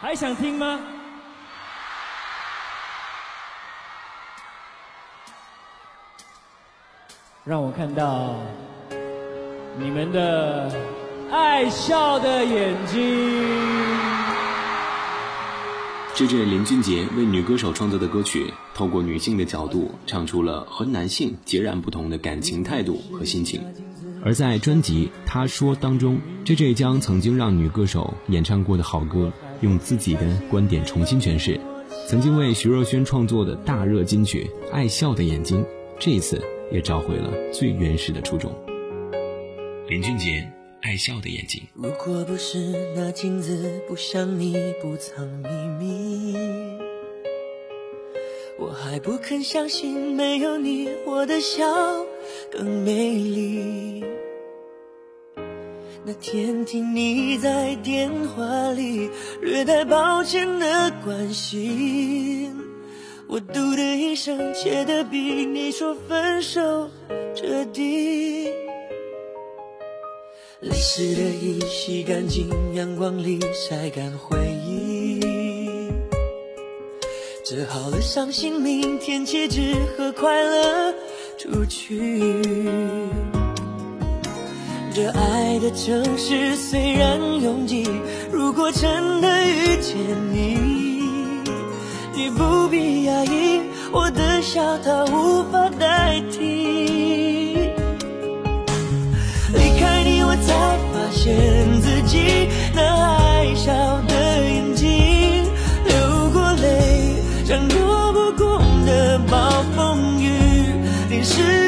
还想听吗？让我看到你们的爱笑的眼睛。这是林俊杰为女歌手创作的歌曲，透过女性的角度唱出了和男性截然不同的感情态度和心情。而在专辑《他说》当中，J J 将曾经让女歌手演唱过的好歌，用自己的观点重新诠释。曾经为徐若瑄创作的大热金曲《爱笑的眼睛》，这一次也找回了最原始的初衷。林俊杰。爱笑的眼睛。如果不是那镜子不像你不藏秘密，我还不肯相信没有你我的笑更美丽。那天听你在电话里略带抱歉的关心，我嘟的一声，切的比你说分手彻底。泪湿的衣洗干净，阳光里晒干回忆。折好了伤心，明天起只和快乐出去。这爱的城市虽然拥挤，如果真的遇见你，你不必压抑，我的笑它无法代替。离开你我才发现自己那爱笑的眼睛，流过泪，像躲不过的暴风雨，淋湿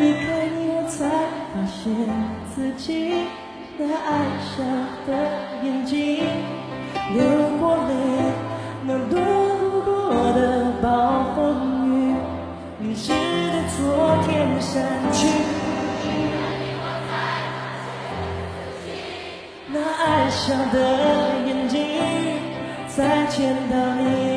离开你我才发现自己那爱笑的眼睛流过泪那躲不过的暴风雨淋湿的昨天删去离开你我才发现自己那爱笑的眼睛再见到你